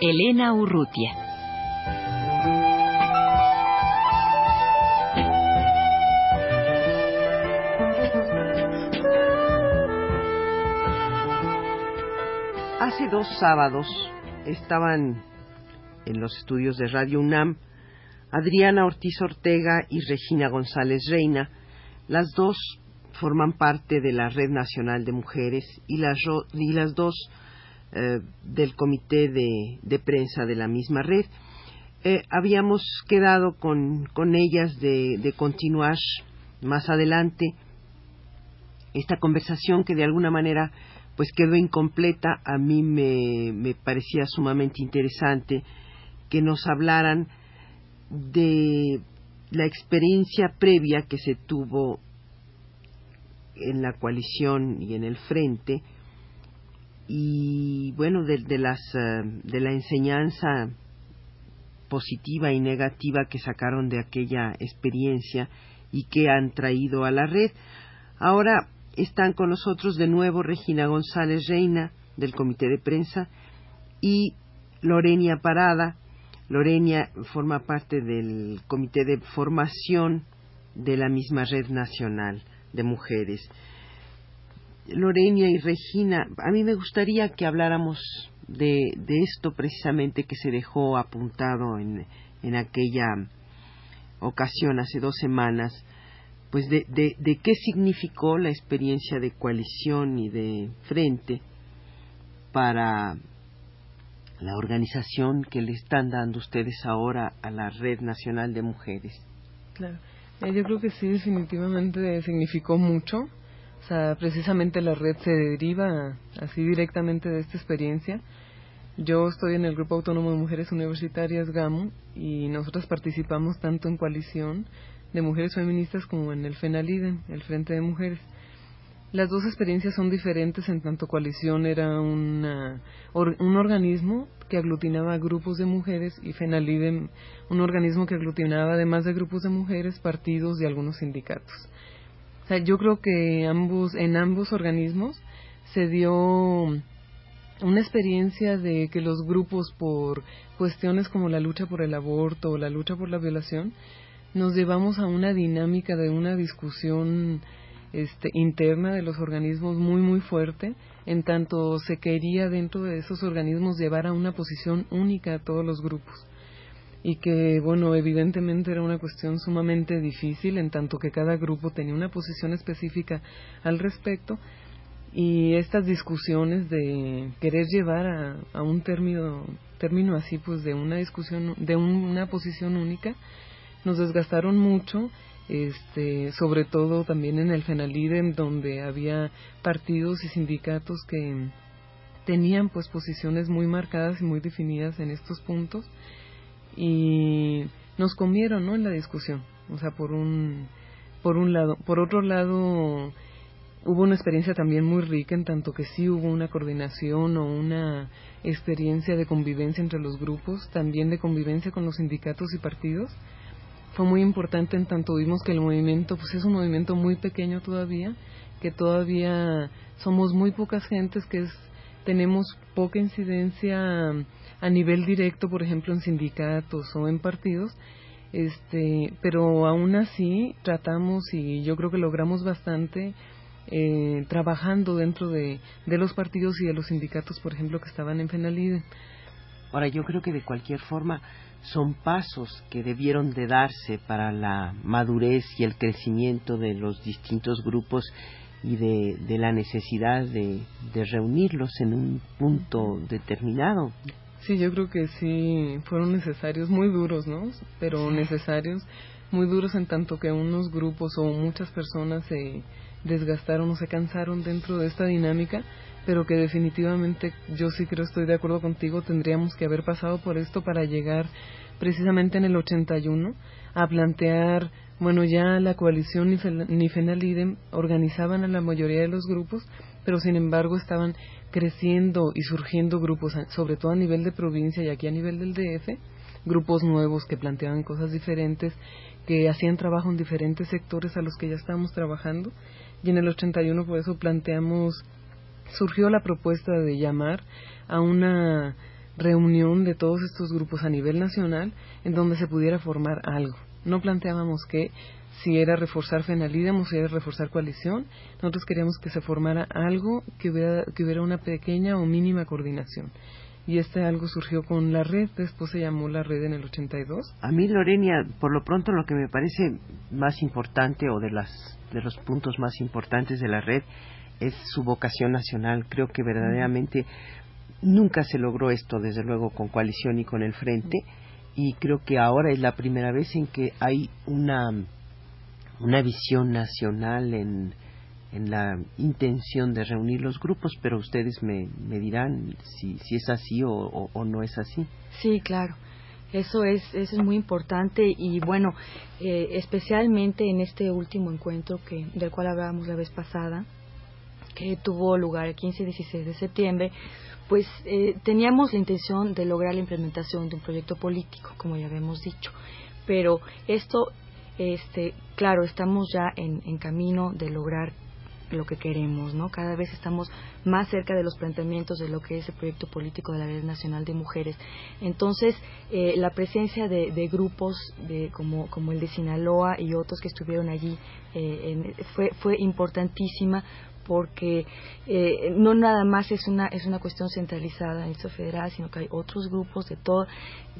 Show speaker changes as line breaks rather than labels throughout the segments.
Elena Urrutia.
Hace dos sábados estaban en los estudios de Radio UNAM Adriana Ortiz Ortega y Regina González Reina. Las dos forman parte de la Red Nacional de Mujeres y las, y las dos eh, del comité de, prensa de la misma red. Eh, habíamos quedado con, con ellas de, continuar más adelante esta conversación que de alguna manera pues quedó incompleta. A mí me parecía sumamente interesante que nos hablaran de la experiencia previa que se tuvo en la coalición y en el frente y bueno de, las eh, de la enseñanza positiva y negativa que sacaron de aquella experiencia y que han traído a la red. Ahora están con nosotros de nuevo Regina González Reina del Comité de Prensa y Lorenia Parada Lorenia forma parte del comité de formación de la misma Red Nacional de Mujeres. Lorenia y Regina, a mí me gustaría que habláramos de, esto precisamente que se dejó apuntado en, en aquella ocasión hace dos semanas, pues de, qué significó la experiencia de coalición y de frente para la organización que le están dando ustedes ahora a la Red Nacional de Mujeres.
Claro, eh, yo creo que sí, definitivamente significó mucho. Precisamente la red se deriva así directamente de esta experiencia. Yo estoy en el Grupo Autónomo de Mujeres Universitarias GAMU y nosotras participamos tanto en coalición de mujeres feministas como en el FENALIDEN, el Frente de Mujeres. Las dos experiencias son diferentes en tanto coalición era una, un organismo que aglutinaba grupos de mujeres y FENALIDE un organismo que aglutinaba además de grupos de mujeres, partidos y algunos sindicatos. O sea, yo creo que ambos, en ambos organismos se dio una experiencia de que los grupos por cuestiones como la lucha por el aborto o la lucha por la violación nos llevamos a una dinámica de una discusión este, interna de los organismos muy muy fuerte, en tanto se quería dentro de esos organismos llevar a una posición única a todos los grupos y que bueno evidentemente era una cuestión sumamente difícil en tanto que cada grupo tenía una posición específica al respecto y estas discusiones de querer llevar a, un término término así pues de una discusión de una posición única nos desgastaron mucho este, sobre todo también en el FENALIDEM, donde había partidos y sindicatos que tenían pues posiciones muy marcadas y muy definidas en estos puntos y nos comieron ¿no? en la discusión o sea por un por un lado por otro lado hubo una experiencia también muy rica en tanto que sí hubo una coordinación o una experiencia de convivencia entre los grupos también de convivencia con los sindicatos y partidos fue muy importante en tanto vimos que el movimiento pues es un movimiento muy pequeño todavía, que todavía somos muy pocas gentes que es, tenemos poca incidencia a nivel directo, por ejemplo, en sindicatos o en partidos, este, pero aún así tratamos y yo creo que logramos bastante eh, trabajando dentro de, de los partidos y de los sindicatos, por ejemplo, que estaban en Fenalide.
Ahora, yo creo que de cualquier forma son pasos que debieron de darse para la madurez y el crecimiento de los distintos grupos y de, la necesidad de, reunirlos en un punto determinado.
Sí, yo creo que sí fueron necesarios, muy duros, ¿no? Pero necesarios, muy duros en tanto que unos grupos o muchas personas se desgastaron o se cansaron dentro de esta dinámica, pero que definitivamente yo sí creo, estoy de acuerdo contigo, tendríamos que haber pasado por esto para llegar precisamente en el 81 a plantear, bueno, ya la coalición Nifenalidem organizaban a la mayoría de los grupos, pero sin embargo estaban creciendo y surgiendo grupos, sobre todo a nivel de provincia y aquí a nivel del DF, grupos nuevos que planteaban cosas diferentes, que hacían trabajo en diferentes sectores a los que ya estábamos trabajando. Y en el 81 por eso planteamos, surgió la propuesta de llamar a una reunión de todos estos grupos a nivel nacional en donde se pudiera formar algo. No planteábamos que si era reforzar FENALIDEM o si era reforzar coalición, nosotros queríamos que se formara algo que hubiera, que hubiera una pequeña o mínima coordinación. Y este algo surgió con la red, después se llamó la red en el 82.
A mí, Lorenia, por lo pronto lo que me parece más importante o de, las, de los puntos más importantes de la red es su vocación nacional. Creo que verdaderamente nunca se logró esto, desde luego, con coalición y con el frente. Y creo que ahora es la primera vez en que hay una una visión nacional en, en la intención de reunir los grupos, pero ustedes me, me dirán si, si es así o, o, no es así.
Sí, claro. Eso es, eso es muy importante y bueno, eh, especialmente en este último encuentro que, del cual hablábamos la vez pasada, que tuvo lugar el 15 y 16 de septiembre, pues eh, teníamos la intención de lograr la implementación de un proyecto político, como ya habíamos dicho. Pero esto este, claro, estamos ya en, camino de lograr lo que queremos, ¿no? Cada vez estamos más cerca de los planteamientos de lo que es el proyecto político de la Red Nacional de Mujeres. Entonces, eh, la presencia de, grupos de, como, como el de Sinaloa y otros que estuvieron allí eh, fue, fue importantísima porque eh, no nada más es una es una cuestión centralizada en esto federal, sino que hay otros grupos de todo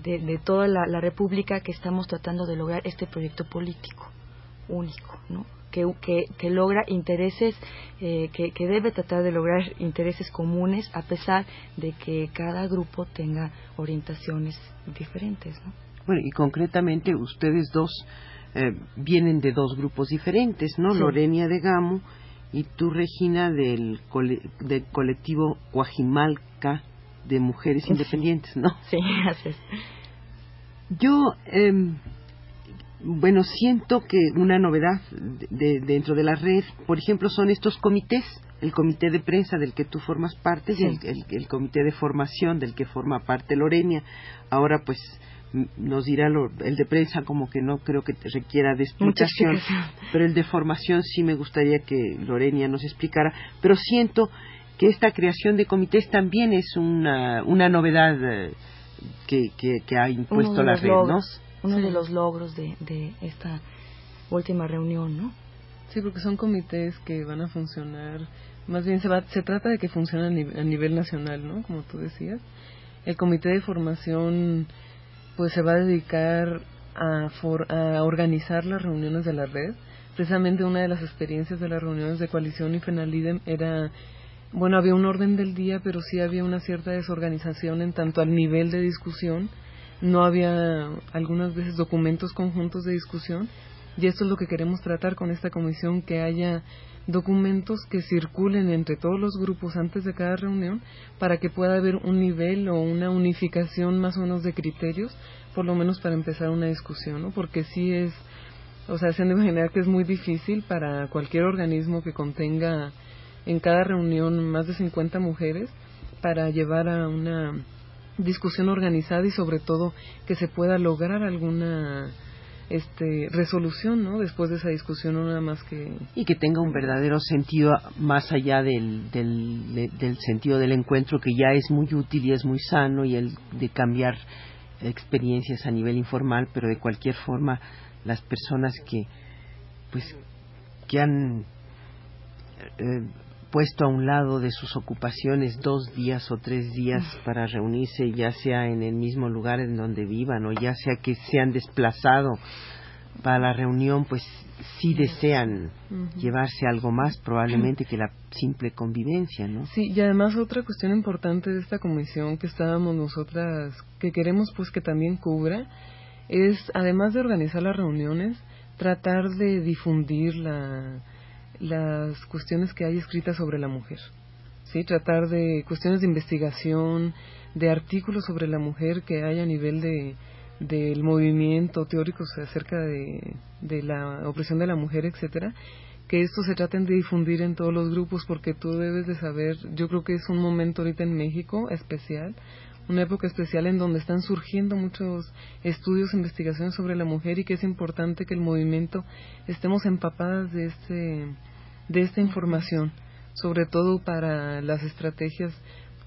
de, toda la, república que estamos tratando de lograr este proyecto político único, ¿no? Que, que, logra intereses, eh, que, que, debe tratar de lograr intereses comunes a pesar de que cada grupo tenga orientaciones diferentes. ¿no?
Bueno, y concretamente ustedes dos eh, vienen de dos grupos diferentes, ¿no? Lorenia de Gamo y tú, Regina, del, del colectivo Guajimalca de Mujeres Independientes, ¿no?
Sí, así es.
Yo, eh, bueno, siento que una novedad de, dentro de la red, por ejemplo, son estos comités, el comité de prensa del que tú formas parte y el, el, comité de formación del que forma parte Lorenia. Ahora, pues, nos dirá el de prensa como que no creo que requiera de explicación, pero el de formación sí me gustaría que Lorenia nos explicara, pero siento que esta creación de comités también es una, una novedad eh, que, que, ha impuesto la red, ¿no?
Uno de los logros de, de esta última reunión, ¿no?
Sí, porque son comités que van a funcionar, más bien se, va, se trata de que funcionen a nivel nacional, ¿no? Como tú decías. El comité de formación pues se va a dedicar a, a organizar las reuniones de la red. Precisamente una de las experiencias de las reuniones de coalición y FENALIDEM era, bueno, había un orden del día, pero sí había una cierta desorganización en tanto al nivel de discusión. No había algunas veces documentos conjuntos de discusión y esto es lo que queremos tratar con esta comisión, que haya documentos que circulen entre todos los grupos antes de cada reunión para que pueda haber un nivel o una unificación más o menos de criterios, por lo menos para empezar una discusión, ¿no? Porque sí es, o sea, se han de imaginar que es muy difícil para cualquier organismo que contenga en cada reunión más de 50 mujeres para llevar a una discusión organizada y sobre todo que se pueda lograr alguna este, resolución, ¿no? Después de esa discusión, no nada más que...
Y que tenga un verdadero sentido más allá del, del, del sentido del encuentro, que ya es muy útil y es muy sano, y el de cambiar experiencias a nivel informal, pero de cualquier forma, las personas que, pues, que han eh, puesto a un lado de sus ocupaciones dos días o tres días para reunirse, ya sea en el mismo lugar en donde vivan o ya sea que se han desplazado para la reunión, pues sí desean llevarse algo más probablemente que la simple convivencia, ¿no?
Sí, y además otra cuestión importante de esta comisión que estábamos nosotras, que queremos pues que también cubra, es además de organizar las reuniones, tratar de difundir la, las cuestiones que hay escritas sobre la mujer. sí, tratar de cuestiones de investigación, de artículos sobre la mujer que hay a nivel de del movimiento teóricos acerca de, de la opresión de la mujer, etcétera, que esto se traten de difundir en todos los grupos porque tú debes de saber, yo creo que es un momento ahorita en México especial, una época especial en donde están surgiendo muchos estudios, investigaciones sobre la mujer y que es importante que el movimiento estemos empapadas de este de esta información, sobre todo para las estrategias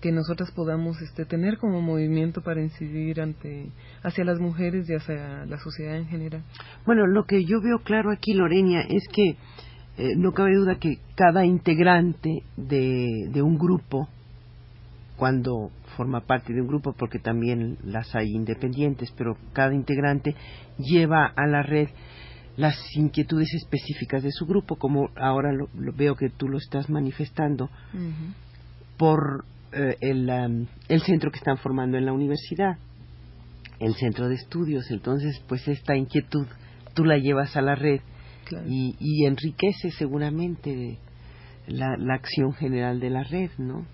que nosotras podamos este, tener como movimiento para incidir ante hacia las mujeres y hacia la sociedad en general.
Bueno, lo que yo veo claro aquí, Lorenia, es que eh, no cabe duda que cada integrante de, de un grupo, cuando forma parte de un grupo, porque también las hay independientes, pero cada integrante lleva a la red las inquietudes específicas de su grupo, como ahora lo, veo que tú lo estás manifestando, por eh, el, el centro que están formando en la universidad, el centro de estudios. Entonces, pues esta inquietud tú la llevas a la red y, y, enriquece seguramente la, la acción general de la red, ¿no?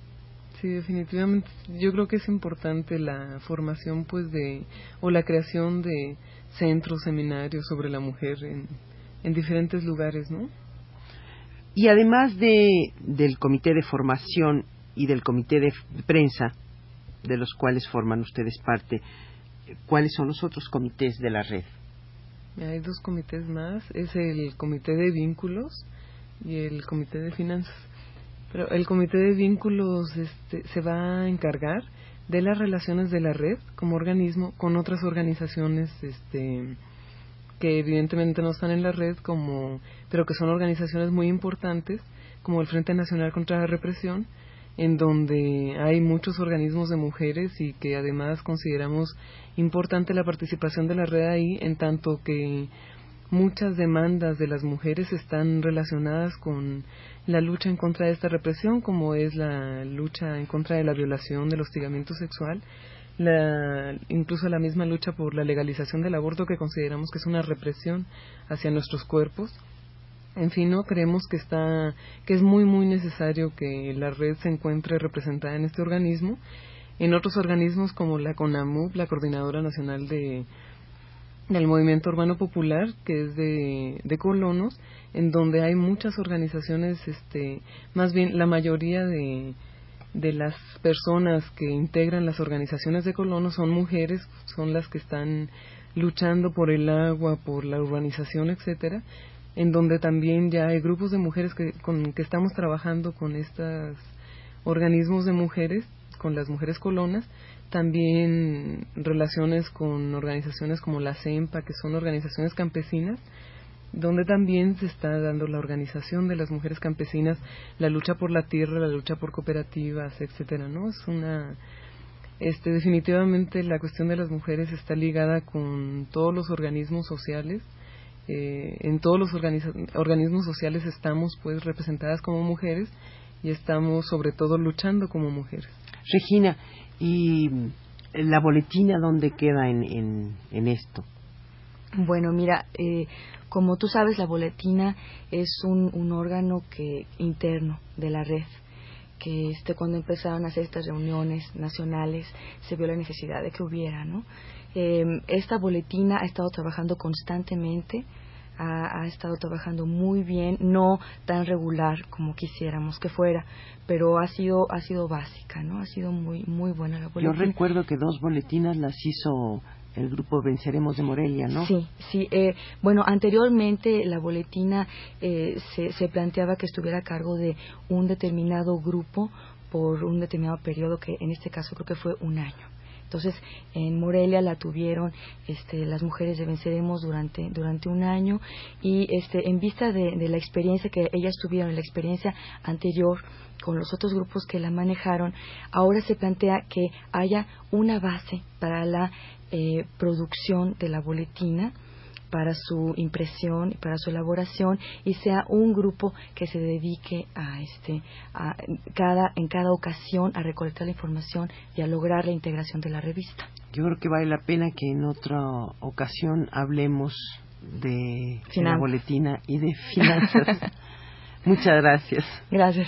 Sí, definitivamente. Yo creo que es importante la formación, pues, de o la creación de centros, seminarios sobre la mujer en, en diferentes lugares, ¿no?
Y además de, del comité de formación y del comité de prensa, de los cuales forman ustedes parte, ¿cuáles son los otros comités de la red?
Hay dos comités más, es el comité de vínculos y el comité de finanzas. Pero el comité de vínculos este, se va a encargar de las relaciones de la red como organismo con otras organizaciones este, que evidentemente no están en la red como pero que son organizaciones muy importantes como el Frente Nacional contra la Represión en donde hay muchos organismos de mujeres y que además consideramos importante la participación de la red ahí, en tanto que muchas demandas de las mujeres están relacionadas con la lucha en contra de esta represión, como es la lucha en contra de la violación, del hostigamiento sexual, la, incluso la misma lucha por la legalización del aborto que consideramos que es una represión hacia nuestros cuerpos. En fin, no creemos que está que es muy muy necesario que la red se encuentre representada en este organismo, en otros organismos como la CONAMUP, la Coordinadora Nacional de del Movimiento Urbano Popular, que es de, de colonos, en donde hay muchas organizaciones, este, más bien la mayoría de, de las personas que integran las organizaciones de colonos son mujeres, son las que están luchando por el agua, por la urbanización, etcétera, en donde también ya hay grupos de mujeres que, con, que estamos trabajando con estos organismos de mujeres, con las mujeres colonas, también relaciones con organizaciones como la CEMPA, que son organizaciones campesinas, donde también se está dando la organización de las mujeres campesinas, la lucha por la tierra, la lucha por cooperativas, etcétera, ¿no? Es una este definitivamente la cuestión de las mujeres está ligada con todos los organismos sociales eh, en todos los organismos sociales estamos pues representadas como mujeres y estamos sobre todo luchando como mujeres.
Regina, ¿y la boletina dónde queda en, en, esto?
Bueno, mira, eh, como tú sabes, la boletina es un, un órgano que interno de la red que este, cuando empezaron a hacer estas reuniones nacionales se vio la necesidad de que hubiera, ¿no? Eh, esta boletina ha estado trabajando constantemente, ha, ha, estado trabajando muy bien, no tan regular como quisiéramos que fuera, pero ha sido ha sido básica, ¿no? Ha sido muy muy buena la boletina.
Yo recuerdo que dos boletinas las hizo el grupo Venceremos de Morelia, ¿no?
Sí, sí. Eh, bueno, anteriormente la boletina eh, se, se planteaba que estuviera a cargo de un determinado grupo por un determinado periodo que en este caso creo que fue un año. Entonces, en Morelia la tuvieron este, las mujeres de Venceremos durante, durante un año y este, en vista de, la experiencia que ellas tuvieron, la experiencia anterior con los otros grupos que la manejaron, ahora se plantea que haya una base para la eh, producción de la boletina para su impresión y para su elaboración y sea un grupo que se dedique a este a cada en cada ocasión a recolectar la información y a lograr la integración de la revista.
Yo creo que vale la pena que en otra ocasión hablemos de, la boletina y de finanzas. Muchas gracias.
Gracias.